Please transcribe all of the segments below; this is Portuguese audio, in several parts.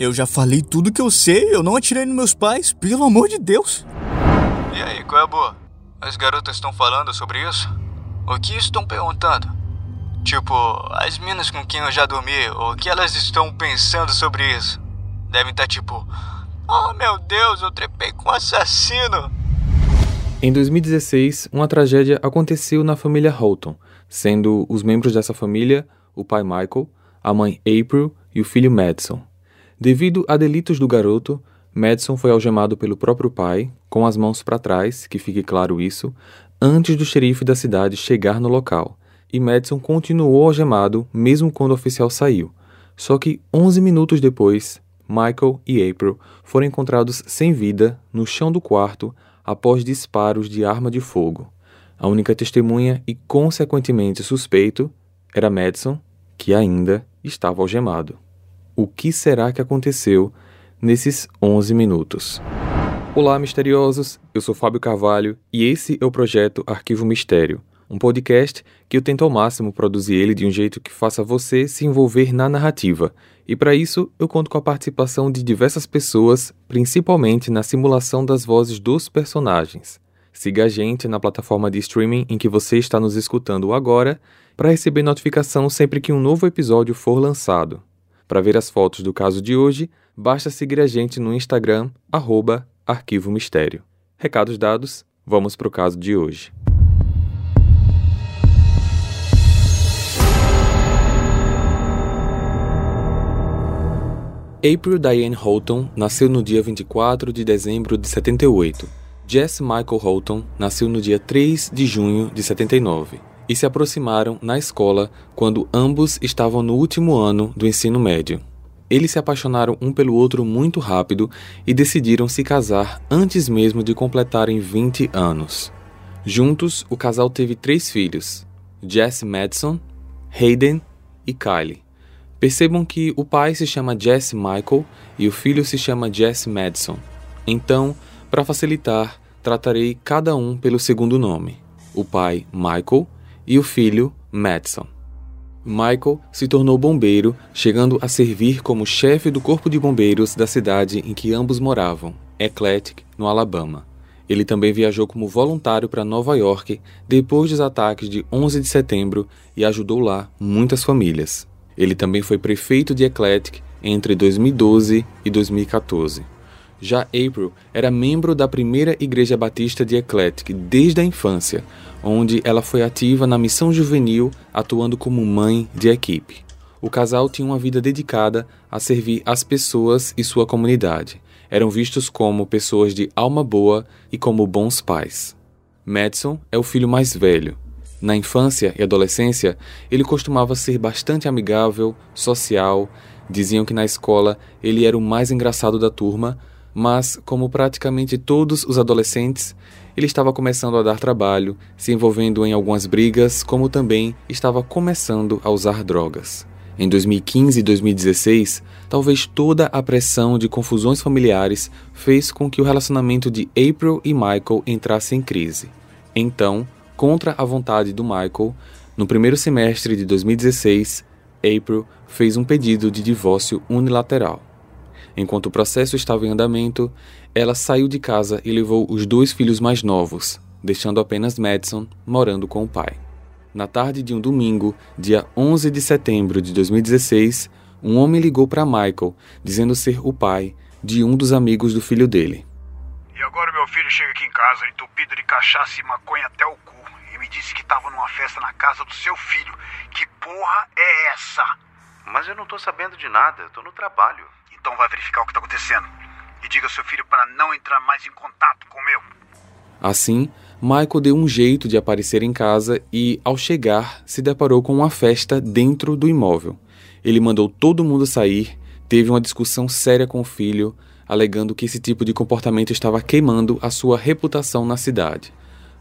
Eu já falei tudo que eu sei, eu não atirei nos meus pais, pelo amor de Deus. E aí, qual é a boa? As garotas estão falando sobre isso? O que estão perguntando? Tipo, as minas com quem eu já dormi, o que elas estão pensando sobre isso? Devem estar tá tipo, oh meu Deus, eu trepei com um assassino. Em 2016, uma tragédia aconteceu na família Holton, sendo os membros dessa família o pai Michael, a mãe April e o filho Madison. Devido a delitos do garoto, Madison foi algemado pelo próprio pai, com as mãos para trás, que fique claro isso, antes do xerife da cidade chegar no local. E Madison continuou algemado mesmo quando o oficial saiu. Só que 11 minutos depois, Michael e April foram encontrados sem vida no chão do quarto após disparos de arma de fogo. A única testemunha e, consequentemente, suspeito era Madison, que ainda estava algemado o que será que aconteceu nesses 11 minutos. Olá, misteriosos! Eu sou Fábio Carvalho e esse é o projeto Arquivo Mistério, um podcast que eu tento ao máximo produzir ele de um jeito que faça você se envolver na narrativa. E para isso, eu conto com a participação de diversas pessoas, principalmente na simulação das vozes dos personagens. Siga a gente na plataforma de streaming em que você está nos escutando agora para receber notificação sempre que um novo episódio for lançado. Para ver as fotos do caso de hoje, basta seguir a gente no Instagram, arroba Arquivo Mistério. Recados dados, vamos para o caso de hoje. April Diane Holton nasceu no dia 24 de dezembro de 78. Jess Michael Holton nasceu no dia 3 de junho de 79 e se aproximaram na escola quando ambos estavam no último ano do ensino médio. Eles se apaixonaram um pelo outro muito rápido e decidiram se casar antes mesmo de completarem 20 anos. Juntos, o casal teve três filhos: Jesse Madison, Hayden e Kylie. Percebam que o pai se chama Jesse Michael e o filho se chama Jesse Madison. Então, para facilitar, tratarei cada um pelo segundo nome. O pai, Michael, e o filho, Madison. Michael se tornou bombeiro, chegando a servir como chefe do corpo de bombeiros da cidade em que ambos moravam, Eclectic, no Alabama. Ele também viajou como voluntário para Nova York depois dos ataques de 11 de setembro e ajudou lá muitas famílias. Ele também foi prefeito de Eclectic entre 2012 e 2014. Já April era membro da primeira Igreja Batista de Eclectic desde a infância, onde ela foi ativa na missão juvenil, atuando como mãe de equipe. O casal tinha uma vida dedicada a servir as pessoas e sua comunidade. Eram vistos como pessoas de alma boa e como bons pais. Madison é o filho mais velho. Na infância e adolescência, ele costumava ser bastante amigável, social. Diziam que na escola ele era o mais engraçado da turma, mas, como praticamente todos os adolescentes, ele estava começando a dar trabalho, se envolvendo em algumas brigas, como também estava começando a usar drogas. Em 2015 e 2016, talvez toda a pressão de confusões familiares fez com que o relacionamento de April e Michael entrasse em crise. Então, contra a vontade do Michael, no primeiro semestre de 2016, April fez um pedido de divórcio unilateral. Enquanto o processo estava em andamento, ela saiu de casa e levou os dois filhos mais novos, deixando apenas Madison morando com o pai. Na tarde de um domingo, dia 11 de setembro de 2016, um homem ligou para Michael, dizendo ser o pai de um dos amigos do filho dele. E agora meu filho chega aqui em casa entupido de cachaça e maconha até o cu e me disse que estava numa festa na casa do seu filho. Que porra é essa? Mas eu não tô sabendo de nada, eu tô no trabalho. Então vai verificar o que está acontecendo. E diga ao seu filho para não entrar mais em contato com o meu. Assim, Michael deu um jeito de aparecer em casa e, ao chegar, se deparou com uma festa dentro do imóvel. Ele mandou todo mundo sair, teve uma discussão séria com o filho, alegando que esse tipo de comportamento estava queimando a sua reputação na cidade.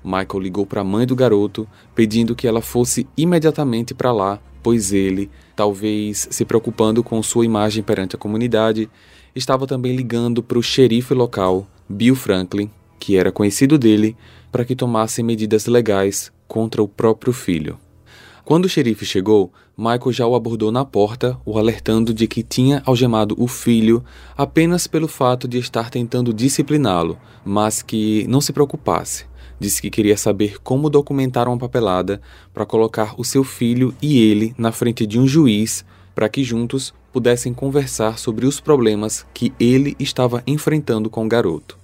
Michael ligou para a mãe do garoto, pedindo que ela fosse imediatamente para lá, pois ele, talvez se preocupando com sua imagem perante a comunidade, estava também ligando para o xerife local, Bill Franklin, que era conhecido dele, para que tomasse medidas legais contra o próprio filho. Quando o xerife chegou, Michael já o abordou na porta, o alertando de que tinha algemado o filho apenas pelo fato de estar tentando discipliná-lo, mas que não se preocupasse. Disse que queria saber como documentar uma papelada para colocar o seu filho e ele na frente de um juiz para que juntos pudessem conversar sobre os problemas que ele estava enfrentando com o garoto.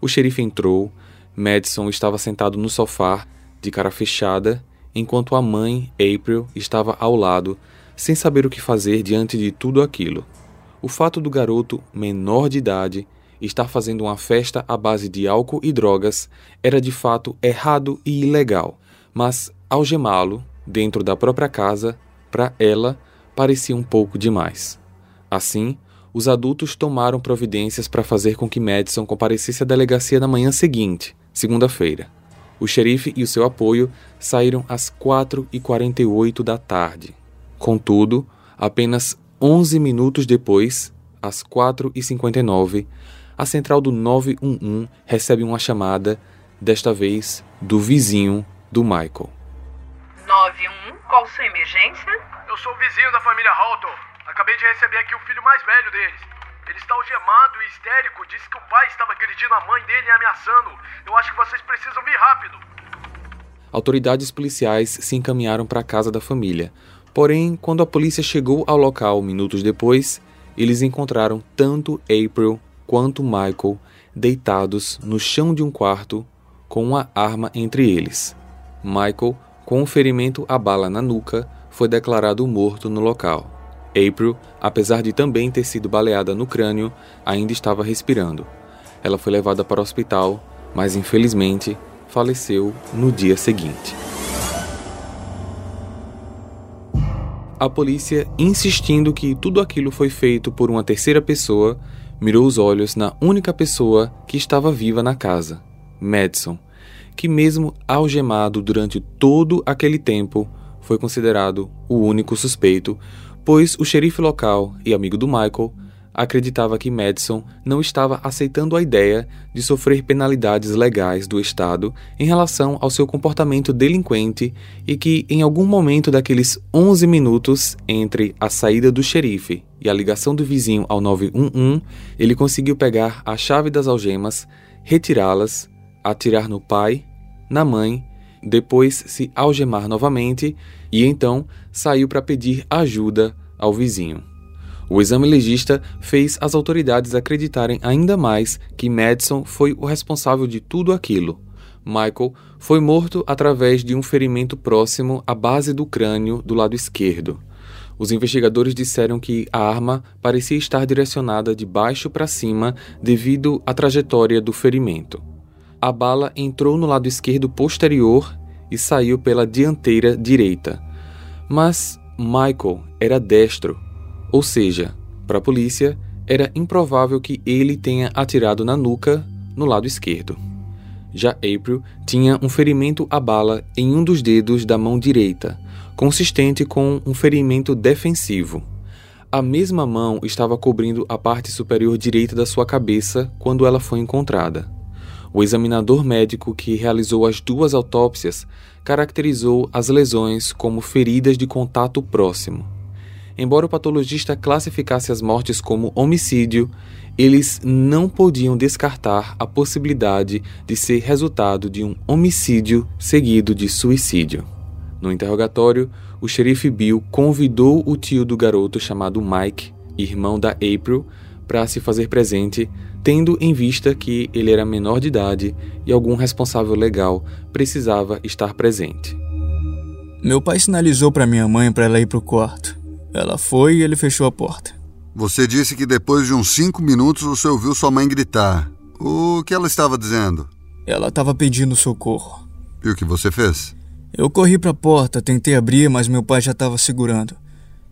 O xerife entrou, Madison estava sentado no sofá, de cara fechada, enquanto a mãe, April, estava ao lado, sem saber o que fazer diante de tudo aquilo. O fato do garoto, menor de idade, estar fazendo uma festa à base de álcool e drogas era de fato errado e ilegal, mas algemá-lo dentro da própria casa, para ela, parecia um pouco demais. Assim, os adultos tomaram providências para fazer com que Madison comparecesse à delegacia na manhã seguinte, segunda-feira. O xerife e o seu apoio saíram às 4h48 da tarde. Contudo, apenas 11 minutos depois, às 4h59, a central do 911 recebe uma chamada, desta vez do vizinho do Michael. 911, qual sua emergência? Eu sou o vizinho da família Halton. Acabei de receber aqui o filho mais velho deles. Ele está algemado e histérico. Disse que o pai estava agredindo a mãe dele e ameaçando. Eu acho que vocês precisam vir rápido. Autoridades policiais se encaminharam para a casa da família. Porém, quando a polícia chegou ao local minutos depois, eles encontraram tanto April quanto Michael deitados no chão de um quarto com uma arma entre eles. Michael, com um ferimento à bala na nuca, foi declarado morto no local. April, apesar de também ter sido baleada no crânio, ainda estava respirando. Ela foi levada para o hospital, mas infelizmente faleceu no dia seguinte. A polícia, insistindo que tudo aquilo foi feito por uma terceira pessoa, mirou os olhos na única pessoa que estava viva na casa, Madison, que, mesmo algemado durante todo aquele tempo, foi considerado o único suspeito, pois o xerife local e amigo do Michael acreditava que Madison não estava aceitando a ideia de sofrer penalidades legais do Estado em relação ao seu comportamento delinquente e que, em algum momento daqueles 11 minutos entre a saída do xerife e a ligação do vizinho ao 911, ele conseguiu pegar a chave das algemas, retirá-las, atirar no pai, na mãe, depois se algemar novamente e então saiu para pedir ajuda ao vizinho. O exame legista fez as autoridades acreditarem ainda mais que Madison foi o responsável de tudo aquilo. Michael foi morto através de um ferimento próximo à base do crânio do lado esquerdo. Os investigadores disseram que a arma parecia estar direcionada de baixo para cima devido à trajetória do ferimento. A bala entrou no lado esquerdo posterior e saiu pela dianteira direita. Mas Michael era destro ou seja, para a polícia, era improvável que ele tenha atirado na nuca no lado esquerdo. Já April tinha um ferimento à bala em um dos dedos da mão direita, consistente com um ferimento defensivo. A mesma mão estava cobrindo a parte superior direita da sua cabeça quando ela foi encontrada. O examinador médico que realizou as duas autópsias caracterizou as lesões como feridas de contato próximo. Embora o patologista classificasse as mortes como homicídio, eles não podiam descartar a possibilidade de ser resultado de um homicídio seguido de suicídio. No interrogatório, o xerife Bill convidou o tio do garoto chamado Mike, irmão da April, para se fazer presente, tendo em vista que ele era menor de idade e algum responsável legal precisava estar presente. Meu pai sinalizou para minha mãe para ela ir para o quarto. Ela foi e ele fechou a porta. Você disse que depois de uns cinco minutos você ouviu sua mãe gritar. O que ela estava dizendo? Ela estava pedindo socorro. E o que você fez? Eu corri para a porta, tentei abrir, mas meu pai já estava segurando.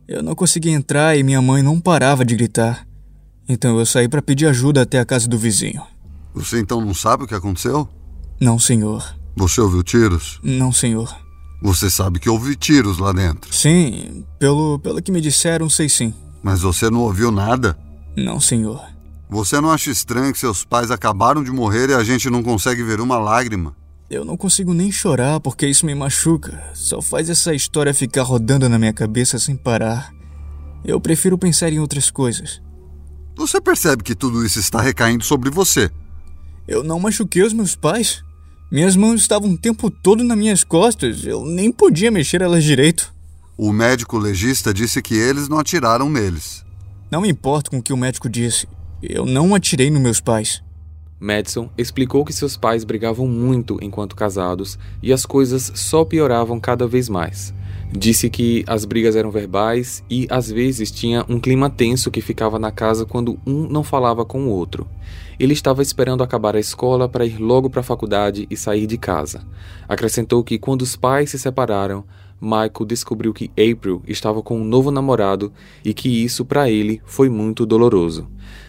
Eu não consegui entrar e minha mãe não parava de gritar. Então eu saí para pedir ajuda até a casa do vizinho. Você então não sabe o que aconteceu? Não, senhor. Você ouviu tiros? Não, senhor. Você sabe que houve tiros lá dentro. Sim, pelo, pelo que me disseram, sei sim. Mas você não ouviu nada? Não, senhor. Você não acha estranho que seus pais acabaram de morrer e a gente não consegue ver uma lágrima? Eu não consigo nem chorar porque isso me machuca. Só faz essa história ficar rodando na minha cabeça sem parar. Eu prefiro pensar em outras coisas. Você percebe que tudo isso está recaindo sobre você. Eu não machuquei os meus pais. Minhas mãos estavam o tempo todo nas minhas costas. Eu nem podia mexer elas direito. O médico legista disse que eles não atiraram neles. Não me importo com o que o médico disse. Eu não atirei nos meus pais. Madison explicou que seus pais brigavam muito enquanto casados e as coisas só pioravam cada vez mais. Disse que as brigas eram verbais e às vezes tinha um clima tenso que ficava na casa quando um não falava com o outro. Ele estava esperando acabar a escola para ir logo para a faculdade e sair de casa. Acrescentou que quando os pais se separaram, Michael descobriu que April estava com um novo namorado e que isso para ele foi muito doloroso.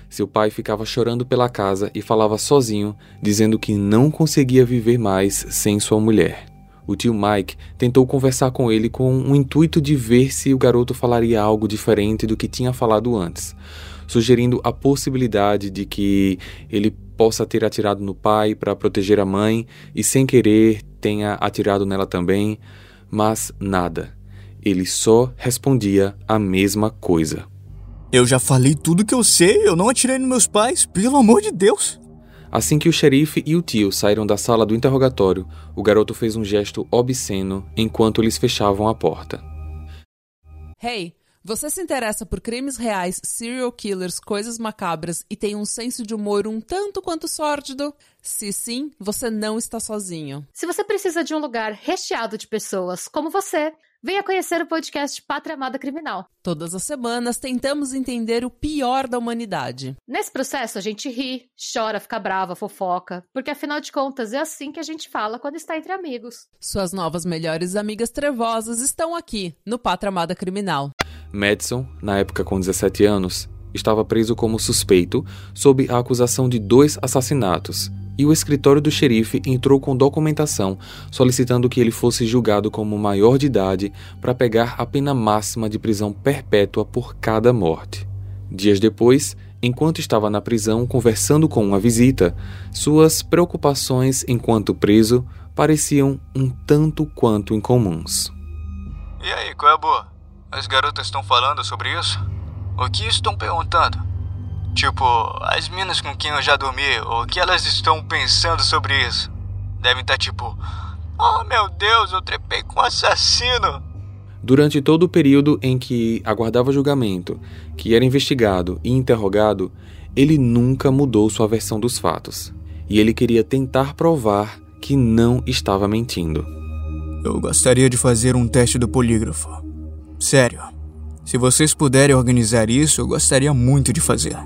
Seu pai ficava chorando pela casa e falava sozinho, dizendo que não conseguia viver mais sem sua mulher. O tio Mike tentou conversar com ele com o intuito de ver se o garoto falaria algo diferente do que tinha falado antes, sugerindo a possibilidade de que ele possa ter atirado no pai para proteger a mãe e, sem querer, tenha atirado nela também, mas nada. Ele só respondia a mesma coisa. Eu já falei tudo que eu sei, eu não atirei nos meus pais, pelo amor de Deus. Assim que o xerife e o tio saíram da sala do interrogatório, o garoto fez um gesto obsceno enquanto eles fechavam a porta. Hey, você se interessa por crimes reais, serial killers, coisas macabras e tem um senso de humor um tanto quanto sórdido? Se sim, você não está sozinho. Se você precisa de um lugar recheado de pessoas como você, Venha conhecer o podcast Pátria Amada Criminal. Todas as semanas tentamos entender o pior da humanidade. Nesse processo a gente ri, chora, fica brava, fofoca, porque afinal de contas é assim que a gente fala quando está entre amigos. Suas novas melhores amigas trevosas estão aqui no Pátria Amada Criminal. Madison, na época com 17 anos, estava preso como suspeito sob a acusação de dois assassinatos e o escritório do xerife entrou com documentação solicitando que ele fosse julgado como maior de idade para pegar a pena máxima de prisão perpétua por cada morte. Dias depois, enquanto estava na prisão conversando com uma visita, suas preocupações enquanto preso pareciam um tanto quanto incomuns. E aí, qual é a boa? As garotas estão falando sobre isso? O que estão perguntando? Tipo, as minas com quem eu já dormi, o que elas estão pensando sobre isso? Devem estar tá tipo, oh meu Deus, eu trepei com um assassino. Durante todo o período em que aguardava julgamento, que era investigado e interrogado, ele nunca mudou sua versão dos fatos. E ele queria tentar provar que não estava mentindo. Eu gostaria de fazer um teste do polígrafo. Sério. Se vocês puderem organizar isso, eu gostaria muito de fazer.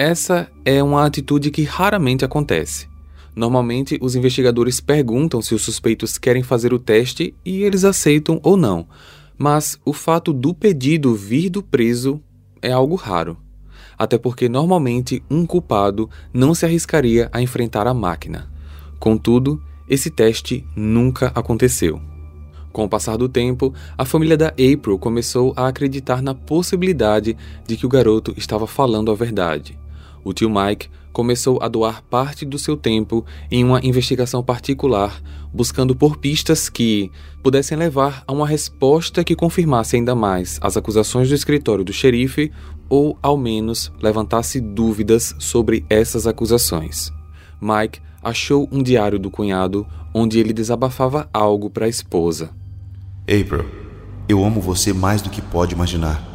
Essa é uma atitude que raramente acontece. Normalmente, os investigadores perguntam se os suspeitos querem fazer o teste e eles aceitam ou não, mas o fato do pedido vir do preso é algo raro. Até porque normalmente um culpado não se arriscaria a enfrentar a máquina. Contudo, esse teste nunca aconteceu. Com o passar do tempo, a família da April começou a acreditar na possibilidade de que o garoto estava falando a verdade o tio Mike começou a doar parte do seu tempo em uma investigação particular, buscando por pistas que pudessem levar a uma resposta que confirmasse ainda mais as acusações do escritório do xerife ou, ao menos, levantasse dúvidas sobre essas acusações. Mike achou um diário do cunhado onde ele desabafava algo para a esposa. April, eu amo você mais do que pode imaginar.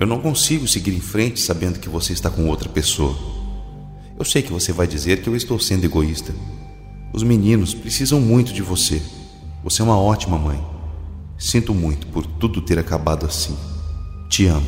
Eu não consigo seguir em frente sabendo que você está com outra pessoa. Eu sei que você vai dizer que eu estou sendo egoísta. Os meninos precisam muito de você. Você é uma ótima mãe. Sinto muito por tudo ter acabado assim. Te amo.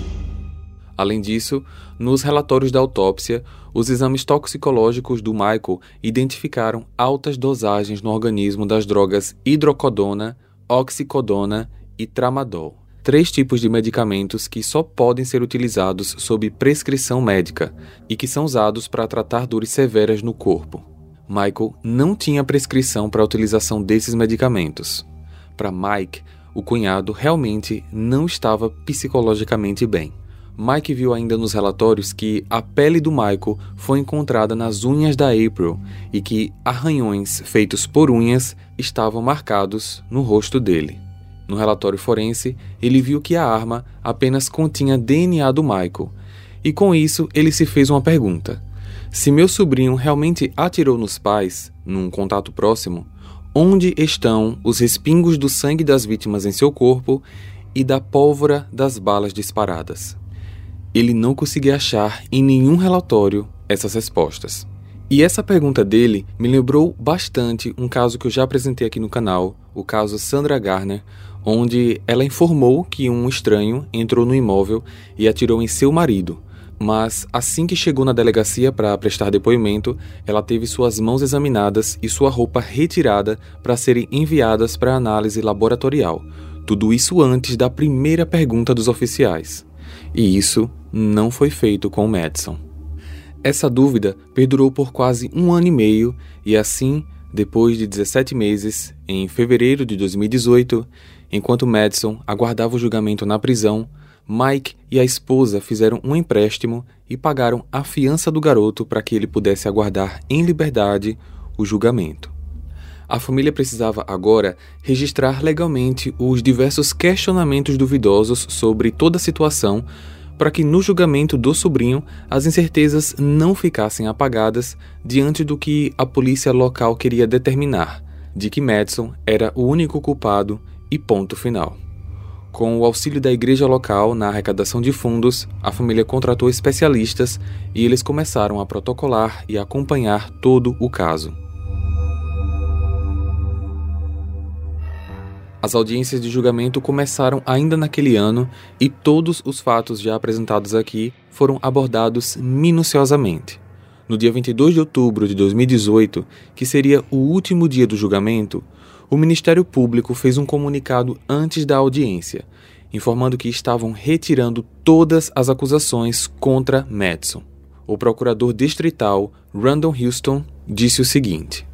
Além disso, nos relatórios da autópsia, os exames toxicológicos do Michael identificaram altas dosagens no organismo das drogas hidrocodona, oxicodona e tramadol três tipos de medicamentos que só podem ser utilizados sob prescrição médica e que são usados para tratar dores severas no corpo. Michael não tinha prescrição para a utilização desses medicamentos. Para Mike, o cunhado realmente não estava psicologicamente bem. Mike viu ainda nos relatórios que a pele do Michael foi encontrada nas unhas da April e que arranhões feitos por unhas estavam marcados no rosto dele. No relatório forense, ele viu que a arma apenas continha DNA do Michael, e com isso ele se fez uma pergunta: se meu sobrinho realmente atirou nos pais, num contato próximo, onde estão os respingos do sangue das vítimas em seu corpo e da pólvora das balas disparadas? ele não conseguia achar em nenhum relatório essas respostas. E essa pergunta dele me lembrou bastante um caso que eu já apresentei aqui no canal, o caso Sandra Garner, onde ela informou que um estranho entrou no imóvel e atirou em seu marido. Mas assim que chegou na delegacia para prestar depoimento, ela teve suas mãos examinadas e sua roupa retirada para serem enviadas para análise laboratorial. Tudo isso antes da primeira pergunta dos oficiais. E isso não foi feito com Madison. Essa dúvida perdurou por quase um ano e meio, e assim, depois de 17 meses, em fevereiro de 2018, enquanto Madison aguardava o julgamento na prisão, Mike e a esposa fizeram um empréstimo e pagaram a fiança do garoto para que ele pudesse aguardar em liberdade o julgamento. A família precisava agora registrar legalmente os diversos questionamentos duvidosos sobre toda a situação para que no julgamento do sobrinho as incertezas não ficassem apagadas diante do que a polícia local queria determinar, de que Madison era o único culpado e ponto final. Com o auxílio da igreja local na arrecadação de fundos, a família contratou especialistas e eles começaram a protocolar e acompanhar todo o caso. As audiências de julgamento começaram ainda naquele ano e todos os fatos já apresentados aqui foram abordados minuciosamente. No dia 22 de outubro de 2018, que seria o último dia do julgamento, o Ministério Público fez um comunicado antes da audiência, informando que estavam retirando todas as acusações contra Madison. O procurador distrital Randall Houston disse o seguinte: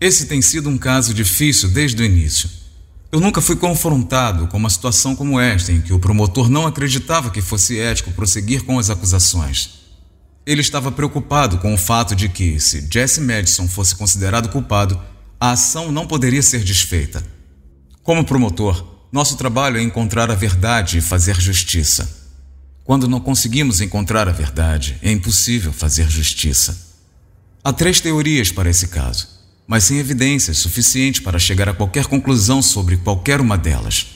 Esse tem sido um caso difícil desde o início. Eu nunca fui confrontado com uma situação como esta, em que o promotor não acreditava que fosse ético prosseguir com as acusações. Ele estava preocupado com o fato de que, se Jesse Madison fosse considerado culpado, a ação não poderia ser desfeita. Como promotor, nosso trabalho é encontrar a verdade e fazer justiça. Quando não conseguimos encontrar a verdade, é impossível fazer justiça. Há três teorias para esse caso mas sem evidências suficientes para chegar a qualquer conclusão sobre qualquer uma delas.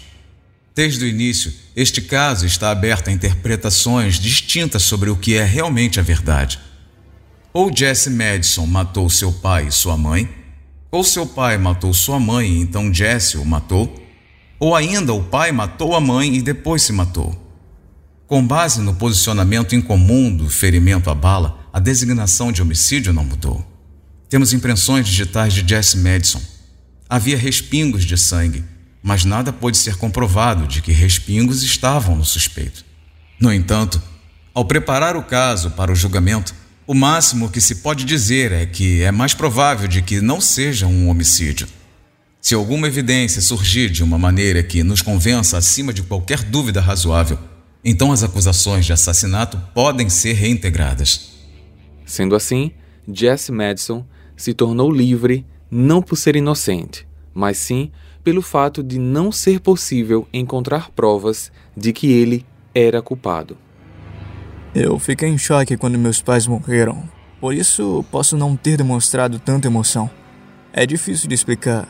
Desde o início, este caso está aberto a interpretações distintas sobre o que é realmente a verdade. Ou Jesse Madison matou seu pai e sua mãe, ou seu pai matou sua mãe e então Jesse o matou, ou ainda o pai matou a mãe e depois se matou. Com base no posicionamento incomum do ferimento à bala, a designação de homicídio não mudou. Temos impressões digitais de Jesse Madison. Havia respingos de sangue, mas nada pôde ser comprovado de que respingos estavam no suspeito. No entanto, ao preparar o caso para o julgamento, o máximo que se pode dizer é que é mais provável de que não seja um homicídio. Se alguma evidência surgir de uma maneira que nos convença acima de qualquer dúvida razoável, então as acusações de assassinato podem ser reintegradas. Sendo assim, Jesse Madison se tornou livre não por ser inocente, mas sim pelo fato de não ser possível encontrar provas de que ele era culpado. Eu fiquei em choque quando meus pais morreram, por isso posso não ter demonstrado tanta emoção. É difícil de explicar.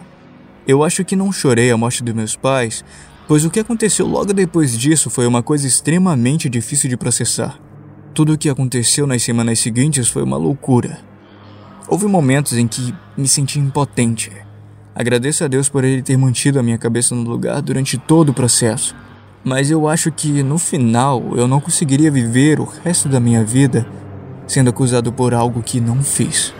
Eu acho que não chorei a morte dos meus pais, pois o que aconteceu logo depois disso foi uma coisa extremamente difícil de processar. Tudo o que aconteceu nas semanas seguintes foi uma loucura. Houve momentos em que me senti impotente. Agradeço a Deus por ele ter mantido a minha cabeça no lugar durante todo o processo. Mas eu acho que no final eu não conseguiria viver o resto da minha vida sendo acusado por algo que não fiz.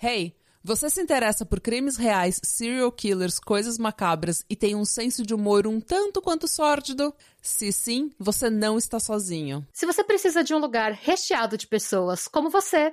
Hey, você se interessa por crimes reais, serial killers, coisas macabras e tem um senso de humor um tanto quanto sórdido? Se sim, você não está sozinho. Se você precisa de um lugar recheado de pessoas como você,